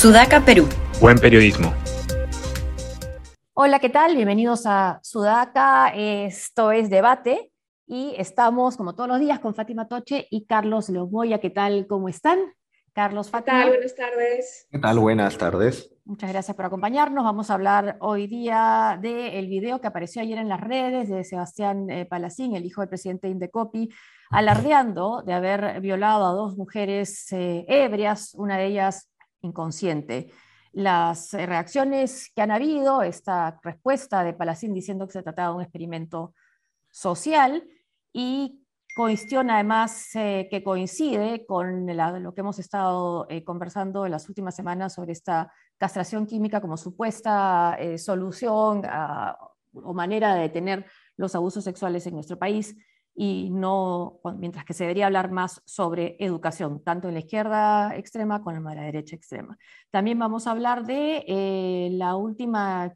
Sudaca, Perú. Buen periodismo. Hola, ¿qué tal? Bienvenidos a Sudaca. Esto es Debate y estamos, como todos los días, con Fátima Toche y Carlos Leomoya. ¿Qué tal? ¿Cómo están? Carlos, Fátima. ¿Qué tal? Buenas tardes. ¿Qué tal? Buenas tardes. Muchas gracias por acompañarnos. Vamos a hablar hoy día del video que apareció ayer en las redes de Sebastián eh, Palacín, el hijo del presidente Indecopi, alardeando de haber violado a dos mujeres eh, ebrias, una de ellas inconsciente. Las eh, reacciones que han habido, esta respuesta de Palacín diciendo que se trataba de un experimento social y cuestión además eh, que coincide con lo que hemos estado eh, conversando en las últimas semanas sobre esta castración química como supuesta solución o manera de detener los abusos sexuales en nuestro país y no, mientras que se debería hablar más sobre educación, tanto en la izquierda extrema como en la derecha extrema. También vamos a hablar de eh, la última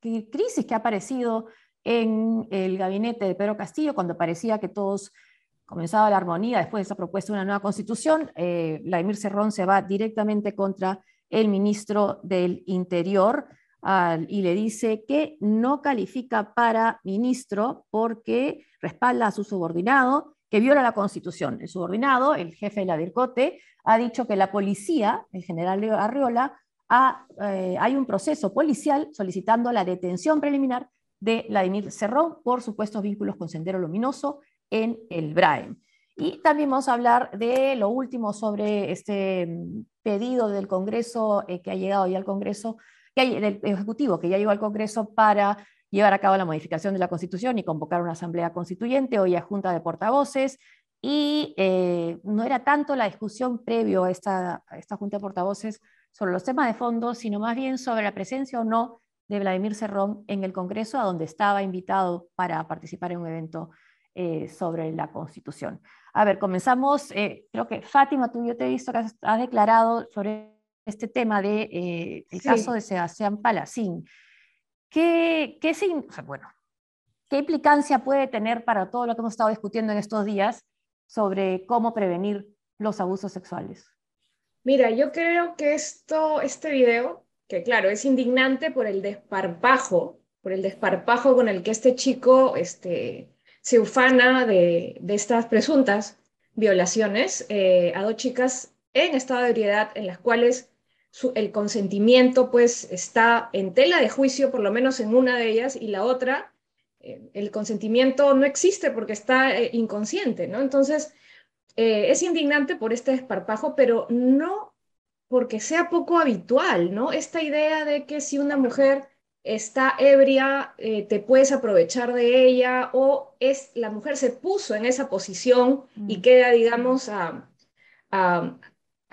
crisis que ha aparecido en el gabinete de Pedro Castillo, cuando parecía que todos comenzaba la armonía después de esa propuesta de una nueva constitución. Eh, Vladimir Cerrón se va directamente contra el ministro del Interior, y le dice que no califica para ministro porque respalda a su subordinado que viola la Constitución. El subordinado, el jefe de la DIRCOTE, ha dicho que la policía, el general Arriola, eh, hay un proceso policial solicitando la detención preliminar de Vladimir Cerrón por supuestos vínculos con Sendero Luminoso en el BRAEM. Y también vamos a hablar de lo último sobre este mm, pedido del Congreso eh, que ha llegado ya al Congreso que hay el Ejecutivo, que ya llegó al Congreso para llevar a cabo la modificación de la Constitución y convocar una asamblea constituyente, hoy a Junta de Portavoces, y eh, no era tanto la discusión previo a esta, esta Junta de Portavoces sobre los temas de fondo, sino más bien sobre la presencia o no de Vladimir Cerrón en el Congreso, a donde estaba invitado para participar en un evento eh, sobre la Constitución. A ver, comenzamos. Eh, creo que Fátima, tú yo te he visto que has declarado sobre este tema de eh, el caso de Sebastián Palacín. ¿Qué, qué, bueno, ¿Qué implicancia puede tener para todo lo que hemos estado discutiendo en estos días sobre cómo prevenir los abusos sexuales? Mira, yo creo que esto, este video, que claro, es indignante por el desparpajo, por el desparpajo con el que este chico este, se ufana de, de estas presuntas violaciones eh, a dos chicas en estado de ebriedad, en las cuales el consentimiento pues está en tela de juicio, por lo menos en una de ellas, y la otra, eh, el consentimiento no existe porque está eh, inconsciente, ¿no? Entonces, eh, es indignante por este desparpajo, pero no porque sea poco habitual, ¿no? Esta idea de que si una mujer está ebria, te puedes aprovechar de ella, o es la mujer se puso en esa posición y mm. queda, digamos, a, a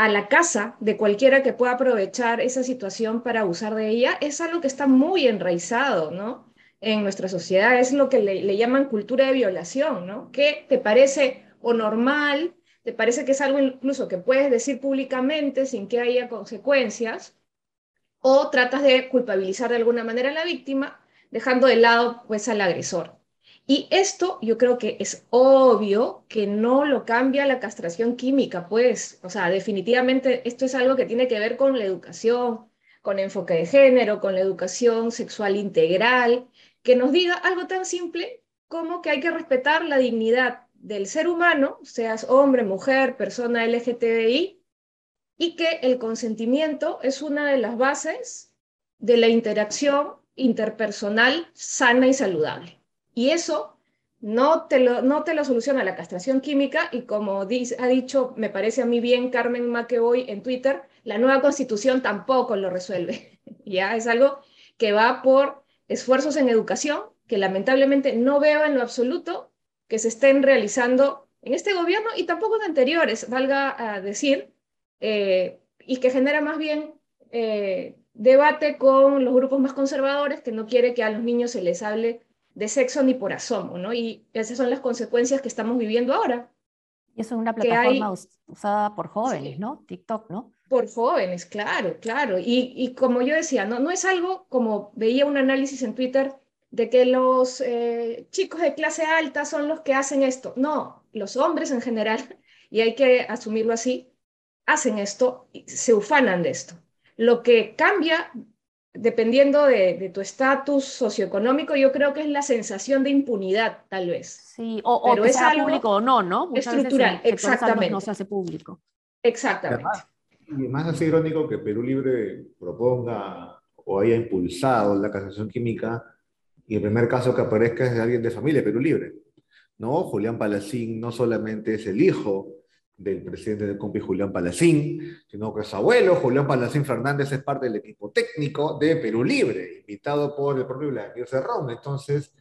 a la casa de cualquiera que pueda aprovechar esa situación para abusar de ella, es algo que está muy enraizado, ¿no? En nuestra sociedad, es lo que le, llaman cultura de violación, ¿no? ¿Qué te parece o normal? ¿Te parece que es algo incluso que puedes decir públicamente sin que haya consecuencias? ¿O tratas de culpabilizar de alguna manera a la víctima, dejando de lado pues al agresor? Y esto yo creo que es obvio que no lo cambia la castración química, pues, o sea, definitivamente esto es algo que tiene que ver con la educación, con enfoque de género, con la educación sexual integral, que nos diga algo tan simple como que hay que respetar la dignidad del ser humano, seas hombre, mujer, persona LGTBI, y que el consentimiento es una de las bases de la interacción interpersonal sana y saludable. Y eso no te lo, no te lo soluciona la castración química y como dice, ha dicho, me parece a mí bien Carmen McEvoy en Twitter, la nueva constitución tampoco lo resuelve. ya es algo que va por esfuerzos en educación que lamentablemente no veo en lo absoluto que se estén realizando en este gobierno y tampoco en anteriores, valga a decir, eh, y que genera más bien eh, debate con los grupos más conservadores que no quiere que a los niños se les hable de sexo ni por asomo, ¿no? Y esas son las consecuencias que estamos viviendo ahora. Y eso es una plataforma usada por jóvenes, ¿no? TikTok, ¿no? Por jóvenes, claro, claro. Y, y, como yo decía, no, no es algo como veía un análisis en Twitter de que los eh, chicos de clase alta son los que hacen esto. No, los hombres en general, y hay que asumirlo así, hacen esto y se ufanan de esto. Lo que cambia dependiendo de, tu estatus socioeconómico, yo creo que es la sensación de impunidad, tal vez. Sí, o, que es sea público o no, ¿no? estructural, exactamente. No se hace público. Exactamente. y más así irónico que Perú Libre proponga o haya impulsado la casación química y el primer caso que aparezca es de alguien de familia Perú Libre. ¿no? Julián Palacín no solamente es el hijo del presidente del COMPI, Julián Palacín, sino que su abuelo, Julián Palacín Fernández, es parte del equipo técnico de Perú Libre, invitado por el propio Vladimir Cerrón. Entonces,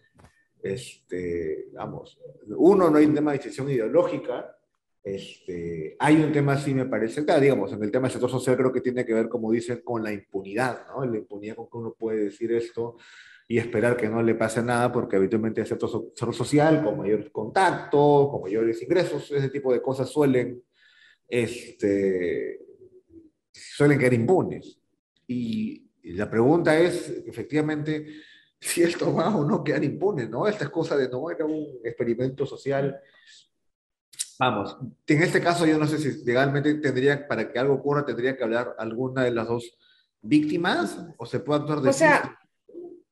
este, vamos, uno, no hay un tema de decisión ideológica, este, hay un tema, sí me parece, claro, digamos, en el tema del sector social creo que tiene que ver, como dicen, con la impunidad, ¿no? La impunidad con que uno puede decir esto y esperar que no le pase nada, porque habitualmente el sector social, con mayores contactos, con mayores ingresos, ese tipo de cosas suelen, este, suelen quedar impunes. Y, la pregunta es, efectivamente, si esto va o no quedar impune, ¿no? Esta es cosa de no era un experimento social. Vamos, en este caso yo no sé si legalmente tendría, para que algo ocurra, tendría que hablar alguna de las dos víctimas o se puede actuar de... O sea,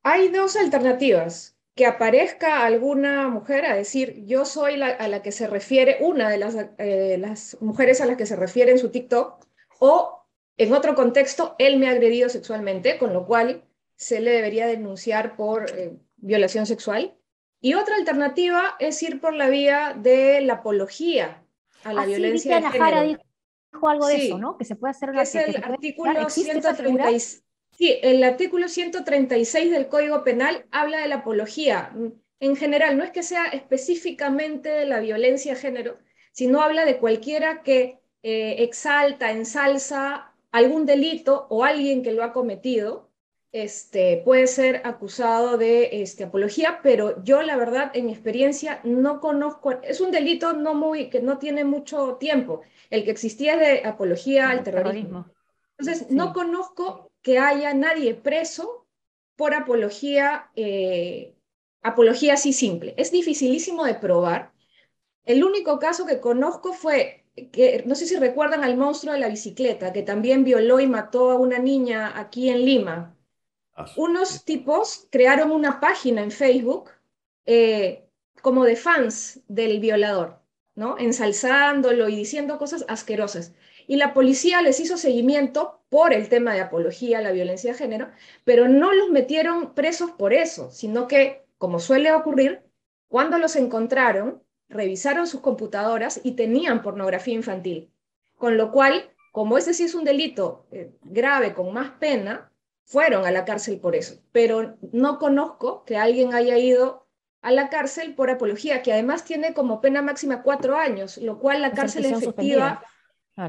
hay dos alternativas. Que aparezca alguna mujer a decir, yo soy la, a la que se refiere, una de las, eh, las mujeres a las que se refiere en su TikTok, o en otro contexto, él me ha agredido sexualmente, con lo cual se le debería denunciar por eh, violación sexual. Y otra alternativa es ir por la vía de la apología a la violencia de género. dijo algo de eso, ¿no? Que se puede hacer una... Es el artículo 136 Sí, el artículo 136 del Código Penal habla de la apología. En general, no es que sea específicamente de la violencia de género, sino habla de cualquiera que eh, exalta, ensalza algún delito o alguien que lo ha cometido, este, puede ser acusado de este, apología, pero yo la verdad en mi experiencia no conozco, es un delito no muy, que no tiene mucho tiempo, el que existía de apología al terrorismo. Entonces, no conozco que haya nadie preso por apología, eh, apología así simple. Es dificilísimo de probar. El único caso que conozco fue que, no sé si recuerdan al monstruo de la bicicleta, que también violó y mató a una niña aquí en Lima. Ah, Unos tipos crearon una página en Facebook eh, como de fans del violador, ¿no? Ensalzándolo y diciendo cosas asquerosas y la policía les hizo seguimiento por el tema de apología a la violencia de género, pero no los metieron presos por eso, sino que, como suele ocurrir, cuando los encontraron, revisaron sus computadoras y tenían pornografía infantil. Con lo cual, como ese sí es un delito eh, grave con más pena, fueron a la cárcel por eso. Pero no conozco que alguien haya ido a la cárcel por apología, que además tiene como pena máxima cuatro años, lo cual la cárcel efectiva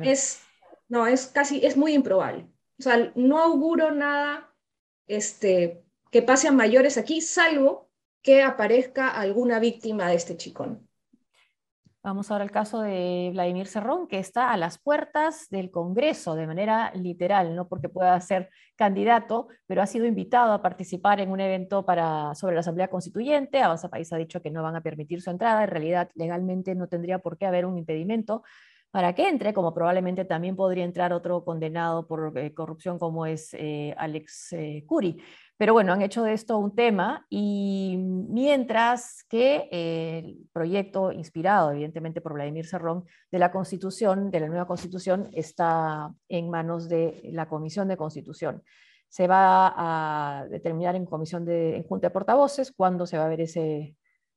es, no, es casi, es muy improbable. O sea, no auguro nada este, que pase a mayores aquí, salvo que aparezca alguna víctima de este chicón. Vamos ahora al caso de Vladimir Cerrón, que está a las puertas del Congreso de manera literal, no porque pueda ser candidato, pero ha sido invitado a participar en un evento para, sobre la Asamblea Constituyente. Avanza País ha dicho que no van a permitir su entrada. En realidad, legalmente no tendría por qué haber un impedimento para que entre, como probablemente también podría entrar otro condenado por eh, corrupción como es eh, Alex eh, Curi. Pero bueno, han hecho de esto un tema y mientras que el proyecto inspirado evidentemente por Vladimir Serrón de la Constitución, de la nueva Constitución, está en manos de la Comisión de Constitución. Se va a determinar en comisión de en Junta de Portavoces cuándo se va a ver ese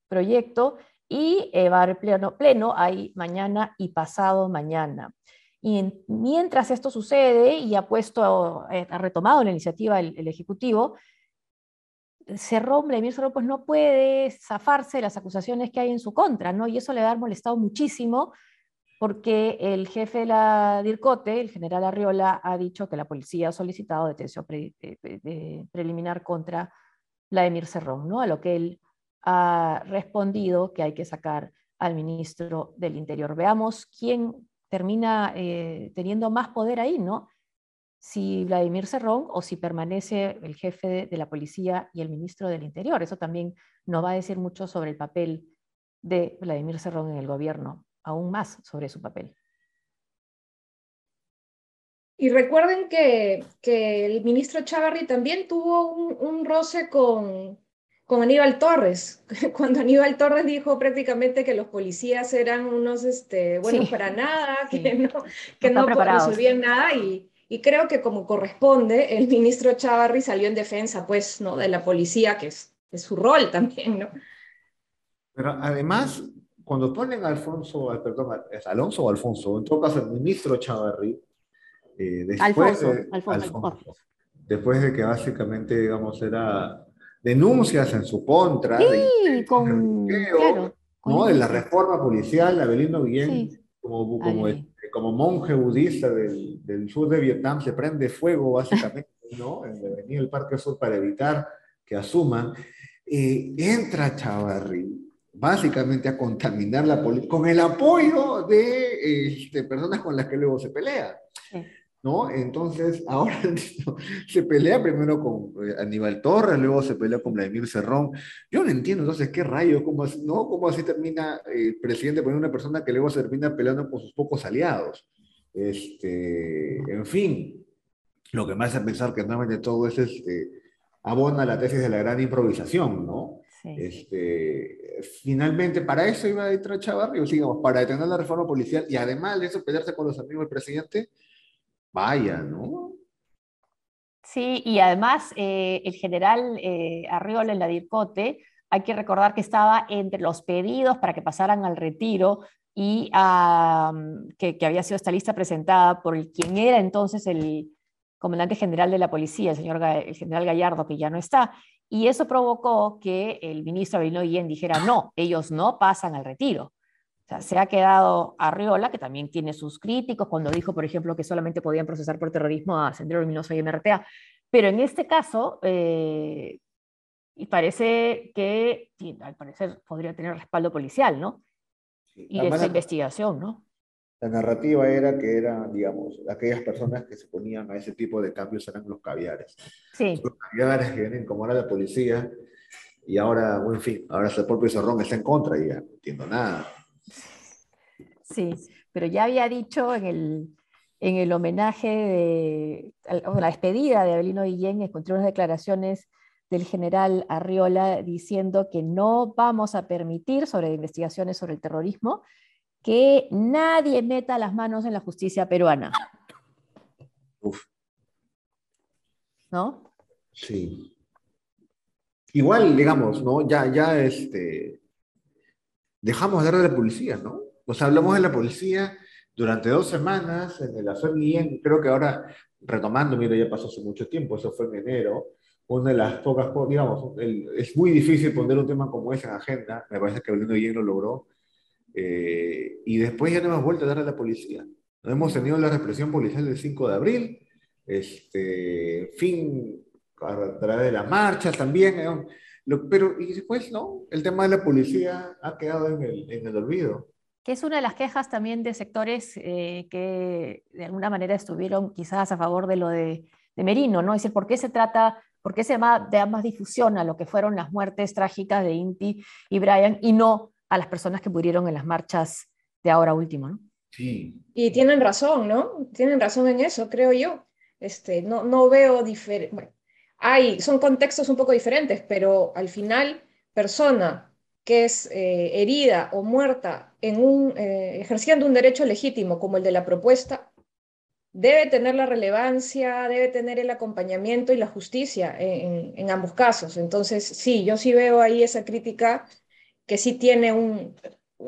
proyecto y eh, va a haber pleno, pleno ahí mañana y pasado mañana. Y mientras esto sucede y ha puesto, eh, ha retomado la iniciativa el, Ejecutivo, Cerrón, Vladimir Cerrón, pues no puede zafarse de las acusaciones que hay en su contra, ¿no? Y eso le ha molestado muchísimo porque el jefe de la DIRCOTE, el general Arriola, ha dicho que la policía ha solicitado detención preliminar contra Vladimir Cerrón, ¿no? A lo que él ha respondido que hay que sacar al ministro del Interior. Veamos quién termina eh, teniendo más poder ahí, ¿no? Si Vladimir Cerrón o si permanece el jefe de, la policía y el ministro del Interior. Eso también nos va a decir mucho sobre el papel de Vladimir Cerrón en el gobierno, aún más sobre su papel. Y recuerden que, que el ministro Chavarri también tuvo un, un roce con, con Aníbal Torres, cuando Aníbal Torres dijo prácticamente que los policías eran unos este, buenos para nada, que no, que no, resolvían nada y, y, creo que como corresponde, el ministro Chavarri salió en defensa pues, ¿no? de la policía, que es, es su rol también. ¿no? Pero además, cuando ponen a Alfonso, perdón, ¿es Alonso o Alfonso? En todo caso, el ministro Chavarri, eh, después, de, Alfonso, después de que básicamente, digamos, era denuncias en su contra de, con, ¿no? de la reforma policial, Abelino Guillén, como, como, este, como, monje budista del, del, sur de Vietnam, se prende fuego básicamente ¿no? en venía el Parque Sur para evitar que asuman. Eh, entra Chavarri básicamente a contaminar la política con el apoyo de este, personas con las que luego se pelea. ¿No? Entonces, ahora se pelea primero con eh, Aníbal Torres, luego se pelea con Vladimir Cerrón. Yo no entiendo entonces qué rayos, cómo, ¿no? ¿Cómo así termina eh, el presidente poniendo una persona que luego se termina peleando con sus pocos aliados? Este, en fin, lo que me hace pensar que normalmente todo eso este, abona la tesis de la gran improvisación, ¿no? Este, finalmente, para eso iba a entrar Chavarri, digamos, para detener la reforma policial y además de eso pelearse con los amigos del presidente, Vaya, ¿no? Sí, y además eh, el general eh, Arriola en la DIRCOTE, hay que recordar que estaba entre los pedidos para que pasaran al retiro y que, había sido esta lista presentada por el, quien era entonces el comandante general de la policía, el señor general Gallardo, que ya no está. Y eso provocó que el ministro Abelino Guillén dijera, no, ellos no pasan al retiro se ha quedado Arriola, que también tiene sus críticos, cuando dijo, por ejemplo, que solamente podían procesar por terrorismo a Sendero Luminoso y MRTA. Pero en este caso, eh, y parece que, al parecer, podría tener respaldo policial, ¿no? y de esa investigación, ¿no? La narrativa era que eran, digamos, aquellas personas que se ponían a ese tipo de cambios eran los caviares. Sí. Los caviares que vienen como era la policía, y ahora, en fin, ahora el propio Cerrón está en contra y ya no entiendo nada. Sí, pero ya había dicho en el, en el homenaje, de, la despedida de Abelino Guillén, encontré unas declaraciones del general Arriola diciendo que no vamos a permitir sobre investigaciones sobre el terrorismo que nadie meta las manos en la justicia peruana. Uf. ¿No? Sí. Igual, digamos, ¿no? Ya, ya, este, dejamos de hablar de la policía, ¿no? O sea, hablamos de la policía durante dos semanas en el bien, creo que ahora, retomando, mira, ya pasó hace mucho tiempo, eso fue en enero, una de las pocas, digamos, es muy difícil poner un tema como ese en agenda, me parece que Belén bien lo logró, eh, y después ya no hemos vuelto a darle a la policía. No hemos tenido la represión policial del 5 de abril, este, fin, a través de la marcha también, eh, pero y después, ¿no? El tema de la policía ha quedado en el, en el olvido que es una de las quejas también de sectores eh, que de alguna manera estuvieron quizás a favor de lo de, Merino, ¿no? Es decir, ¿por qué se trata, por qué se da más difusión a lo que fueron las muertes trágicas de Inti y Brian y no a las personas que murieron en las marchas de ahora último, ¿no? Sí. Y tienen razón, ¿no? Tienen razón en eso, creo yo. Este, no, no veo diferente. Bueno, hay, son contextos un poco diferentes, pero al final, persona que es eh, herida o muerta en un, eh, ejerciendo un derecho legítimo como el de la propuesta, debe tener la relevancia, debe tener el acompañamiento y la justicia en, ambos casos. Entonces, sí, yo sí veo ahí esa crítica que sí tiene un,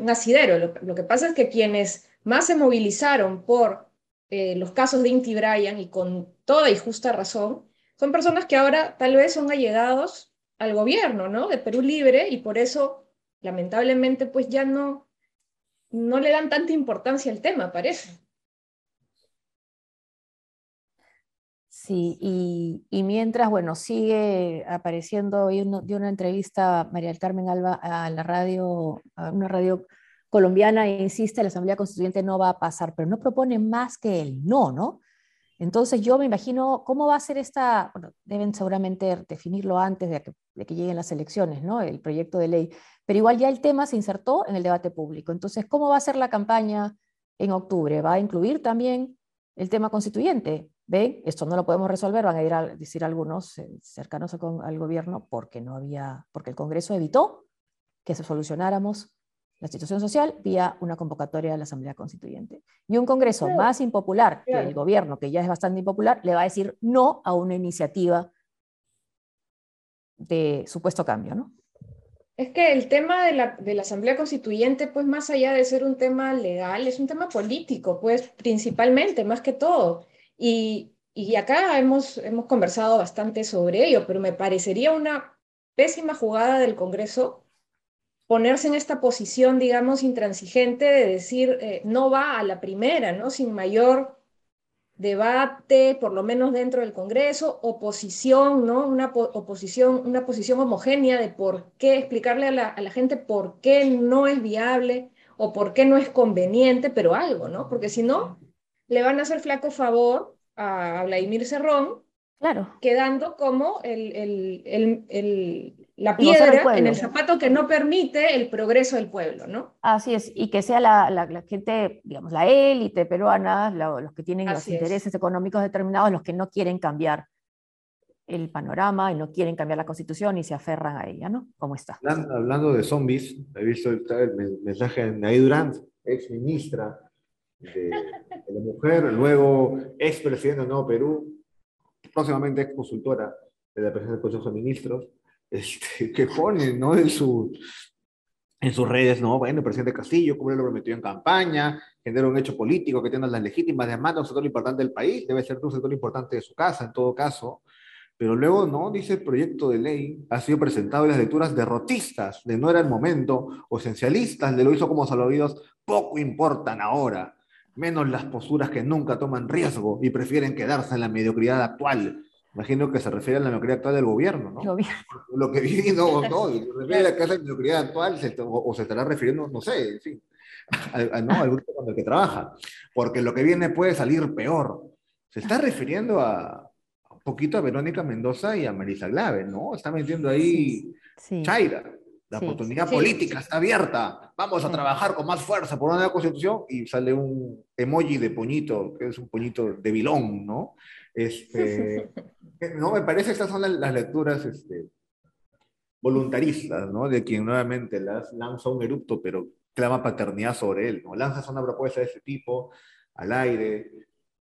asidero. Lo, que pasa es que quienes más se movilizaron por eh, los casos de Inti Bryan y con toda y justa razón, son personas que ahora tal vez son allegados al gobierno, ¿no? De Perú Libre y por eso lamentablemente pues ya no, no le dan tanta importancia al tema, parece. Sí, y, mientras, bueno, sigue apareciendo, hoy dio una entrevista María del Carmen Alba a la radio, a una radio colombiana, e insiste, la Asamblea Constituyente no va a pasar, pero no propone más que el no, ¿no? Entonces yo me imagino cómo va a ser esta, bueno, deben seguramente definirlo antes de que, lleguen las elecciones, ¿no? El proyecto de ley, pero igual ya el tema se insertó en el debate público. Entonces, ¿cómo va a ser la campaña en octubre? ¿Va a incluir también el tema constituyente. ¿Ven? Esto no lo podemos resolver, van a ir a decir algunos eh, cercanos al gobierno, porque no había, porque el Congreso evitó que se solucionáramos la situación social vía una convocatoria a la Asamblea Constituyente. Y un Congreso más impopular que el gobierno, que ya es bastante impopular, le va a decir no a una iniciativa de supuesto cambio, ¿no? Es que el tema de la, de la, Asamblea Constituyente, pues más allá de ser un tema legal, es un tema político, pues principalmente, más que todo. Y, y acá hemos, hemos conversado bastante sobre ello, pero me parecería una pésima jugada del Congreso ponerse en esta posición, digamos, intransigente de decir, eh, no va a la primera, ¿no? Sin mayor debate, por lo menos dentro del Congreso, oposición, ¿no? Una oposición, una posición homogénea de por qué, explicarle a la, gente por qué no es viable o por qué no es conveniente, pero algo, ¿no? Porque si no, le van a hacer flaco favor a, Vladimir Cerrón, claro. quedando como el, el, la piedra en el zapato que no permite el progreso del pueblo, ¿no? Así es, y que sea la, la, gente, digamos, la élite peruana, los que tienen los intereses económicos determinados, los que no quieren cambiar el panorama y no quieren cambiar la constitución y se aferran a ella, ¿no? ¿Cómo está? Hablando, de zombies, he visto el mensaje de Naí Durant, ex ministra de, la mujer, luego ex presidente de Nuevo Perú, próximamente ex consultora de la presidencia del Consejo de Ministros, este, que pone ¿no? en, su, en sus redes, ¿no? Bueno, el presidente Castillo, como lo prometió en campaña, genera un hecho político que tiene las legítimas demandas, un sector importante del país, debe ser un sector importante de su casa, en todo caso. Pero luego, no, dice el proyecto de ley, ha sido presentado en las lecturas derrotistas, de no era el momento, o esencialistas, de lo hizo como salvavidas, poco importan ahora, menos las posturas que nunca toman riesgo y prefieren quedarse en la mediocridad actual. Imagino que se refiere a la mediocridad actual del gobierno, ¿no? Lo que viene, no, no, se refiere a la mediocridad actual o, se estará refiriendo, no sé, en fin, al, no, al grupo con el que trabaja. Porque lo que viene puede salir peor. Se está refiriendo a, un poquito a Verónica Mendoza y a Marisa Glave, ¿no? Está metiendo ahí Chaira. La oportunidad política está abierta. Vamos a trabajar con más fuerza por una nueva constitución y sale un emoji de poñito, que es un poñito de vilón, ¿no? Este, no, me parece que estas son las, lecturas este, voluntaristas, ¿no? De quien nuevamente las lanza un erupto, pero clama paternidad sobre él, ¿no? Lanzas una propuesta de ese tipo al aire,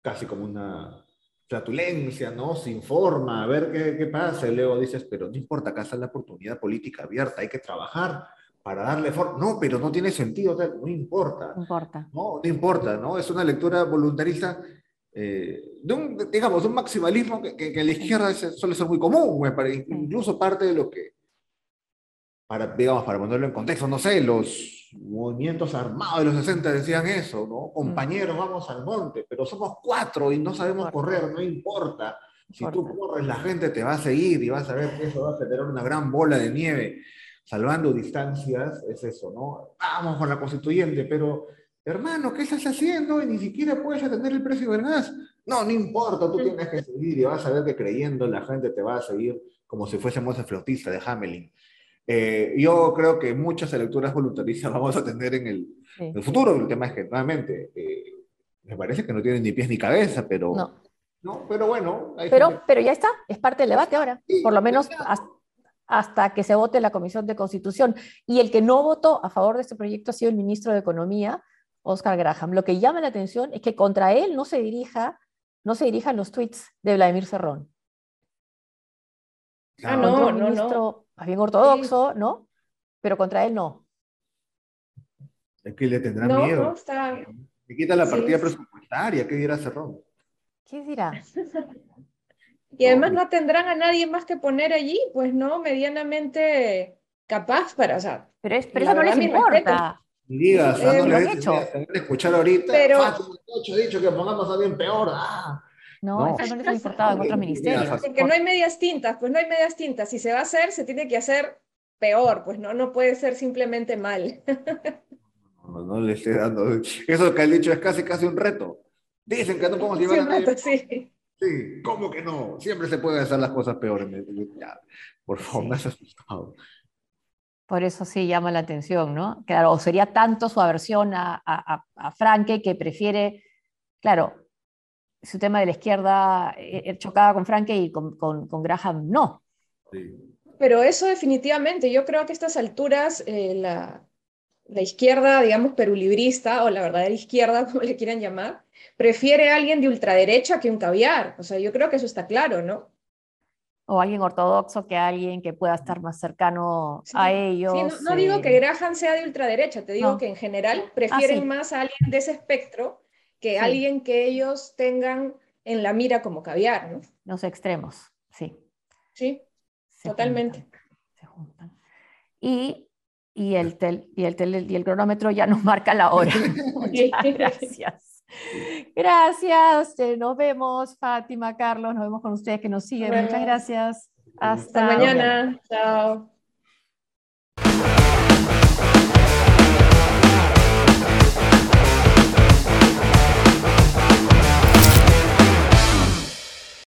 casi como una flatulencia, ¿no? Se informa, a ver qué, qué pasa, y luego dices, pero no importa, acá está la oportunidad política abierta, hay que trabajar para darle forma. No, pero no tiene sentido, no importa. No importa. No, no importa, ¿no? Es una lectura voluntarista eh, de un, digamos, un maximalismo que, que, la izquierda suele ser muy común, incluso parte de lo que, para, digamos, para ponerlo en contexto, no sé, los movimientos armados de los 60 decían eso, ¿no? Compañeros, vamos al monte, pero somos cuatro y no sabemos correr, no importa. Si tú corres, la gente te va a seguir y vas a ver que eso va a generar una gran bola de nieve, salvando distancias, es eso, ¿no? Vamos con la constituyente, pero hermano, ¿qué estás haciendo? Y ni siquiera puedes atender el precio del gas. No, no importa, tú tienes que seguir y vas a ver que creyendo la gente te va a seguir como si fuésemos el flautista de Hamelin. Eh, yo creo que muchas lecturas voluntaristas vamos a tener en el, futuro. El tema es que, nuevamente, eh, me parece que no tienen ni pies ni cabeza, pero... No. pero bueno. Pero, pero ya está, es parte del debate ahora. Por lo menos hasta, hasta que se vote la Comisión de Constitución. Y el que no votó a favor de este proyecto ha sido el ministro de Economía, Oscar Graham. Lo que llama la atención es que contra él no se dirija, no se dirijan los tweets de Vladimir Cerrón. Ah, no, un ministro más bien ortodoxo, ¿no? Pero contra él no. Es que le tendrá miedo. No, está... Le quita la partida presupuestaria, ¿qué dirá Cerrón? ¿Qué dirá? y además no tendrán a nadie más que poner allí, pues no, medianamente capaz para, o sea, pero, es, pero eso no les importa. Ni digas, eh, no le hecho. escuchar ahorita, pero... he dicho que pongamos a alguien peor. Ah. No, eso no les ha importado en otros ministerios. Que no hay medias tintas, pues no hay medias tintas. Si se va a hacer, se tiene que hacer peor, pues no, no puede ser simplemente mal. No, no le estoy dando. Eso que han dicho es casi casi un reto. Dicen que no podemos llevar sí, a reto, sí. sí, ¿cómo que no? Siempre se pueden hacer las cosas peores. por favor, me has asustado. Por eso sí llama la atención, ¿no? Claro, o sería tanto su aversión a, a, Franke que prefiere, claro, su tema de la izquierda eh, chocaba con Franke y con, con, Graham no. Pero eso definitivamente, yo creo que a estas alturas la, la izquierda, digamos, perulibrista o la verdadera izquierda, como le quieran llamar, prefiere a alguien de ultraderecha que un caviar. O sea, yo creo que eso está claro, ¿no? O alguien ortodoxo que alguien que pueda estar más cercano a ellos. Sí, no, digo que Graham sea de ultraderecha, te digo que en general prefieren ah, más a alguien de ese espectro que alguien que ellos tengan en la mira como caviar, ¿no? Los extremos, sí. Sí, totalmente. se juntan. Y y el, tel, y, el y el cronómetro ya nos marca la hora. Muchas gracias. Gracias, eh, nos vemos, Fátima, Carlos, nos vemos con ustedes que nos siguen. Muchas gracias. Hasta, mañana. Chao.